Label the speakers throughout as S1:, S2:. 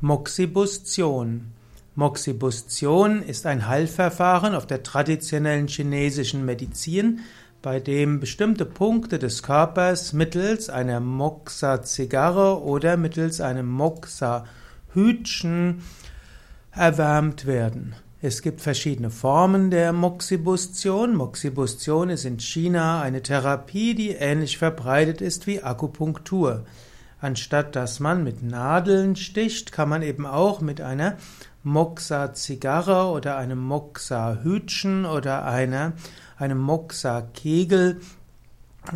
S1: Moxibustion. Moxibustion ist ein Heilverfahren auf der traditionellen chinesischen Medizin, bei dem bestimmte Punkte des Körpers mittels einer Moxa-Zigarre oder mittels einem Moxa-Hütchen erwärmt werden. Es gibt verschiedene Formen der Moxibustion. Moxibustion ist in China eine Therapie, die ähnlich verbreitet ist wie Akupunktur. Anstatt dass man mit Nadeln sticht, kann man eben auch mit einer Moxa-Zigarre oder einem Moxa-Hütchen oder einer, einem Moxa-Kegel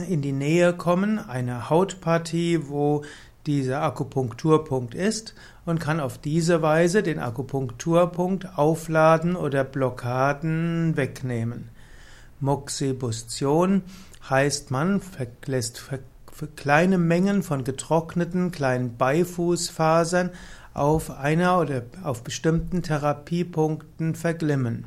S1: in die Nähe kommen, eine Hautpartie, wo dieser Akupunkturpunkt ist und kann auf diese Weise den Akupunkturpunkt aufladen oder Blockaden wegnehmen. Moxibustion heißt, man lässt kleine Mengen von getrockneten kleinen Beifußfasern auf einer oder auf bestimmten Therapiepunkten verglimmen.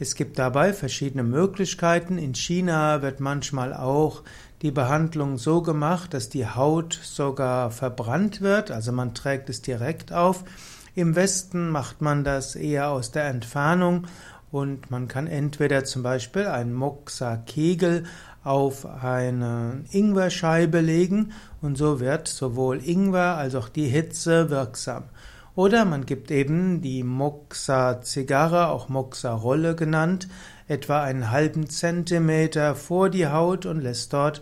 S1: Es gibt dabei verschiedene Möglichkeiten. In China wird manchmal auch die Behandlung so gemacht, dass die Haut sogar verbrannt wird, also man trägt es direkt auf. Im Westen macht man das eher aus der Entfernung und man kann entweder zum Beispiel einen Moxa-Kegel auf eine Ingwerscheibe legen und so wird sowohl Ingwer als auch die Hitze wirksam. Oder man gibt eben die Moxa-Zigarre, auch Moxa-Rolle genannt, etwa einen halben Zentimeter vor die Haut und lässt dort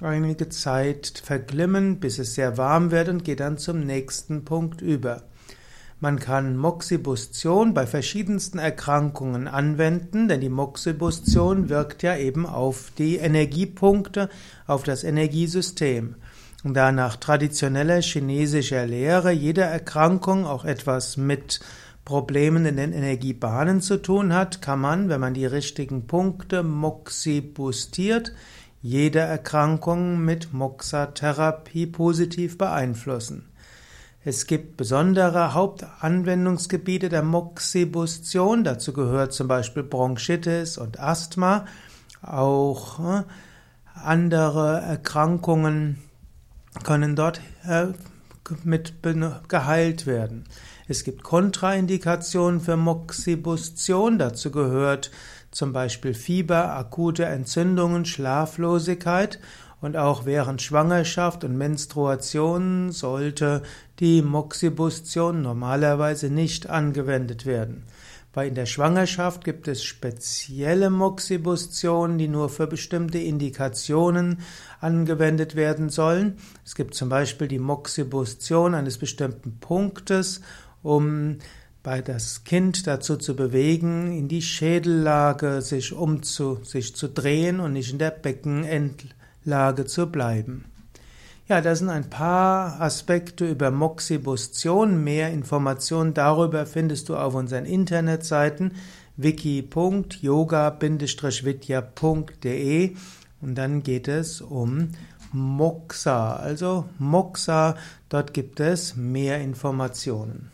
S1: einige Zeit verglimmen, bis es sehr warm wird und geht dann zum nächsten Punkt über. Man kann Moxibustion bei verschiedensten Erkrankungen anwenden, denn die Moxibustion wirkt ja eben auf die Energiepunkte, auf das Energiesystem. Und da nach traditioneller chinesischer Lehre jede Erkrankung auch etwas mit Problemen in den Energiebahnen zu tun hat, kann man, wenn man die richtigen Punkte moxibustiert, jede Erkrankung mit Moxatherapie positiv beeinflussen. Es gibt besondere Hauptanwendungsgebiete der Moxibustion. Dazu gehört zum Beispiel Bronchitis und Asthma. Auch äh, andere Erkrankungen können dort äh, mit geheilt werden. Es gibt Kontraindikationen für Moxibustion. Dazu gehört zum Beispiel Fieber, akute Entzündungen, Schlaflosigkeit und auch während Schwangerschaft und Menstruation sollte die Moxibustion normalerweise nicht angewendet werden. Weil in der Schwangerschaft gibt es spezielle Moxibustionen, die nur für bestimmte Indikationen angewendet werden sollen. Es gibt zum Beispiel die Moxibustion eines bestimmten Punktes, um bei das Kind dazu zu bewegen, in die Schädellage sich umzu, sich zu drehen und nicht in der Beckenendlage Lage zu bleiben. Ja, das sind ein paar Aspekte über Moxibustion. Mehr Informationen darüber findest du auf unseren Internetseiten wiki.yoga-vidya.de und dann geht es um Moxa. Also Moxa, dort gibt es mehr Informationen.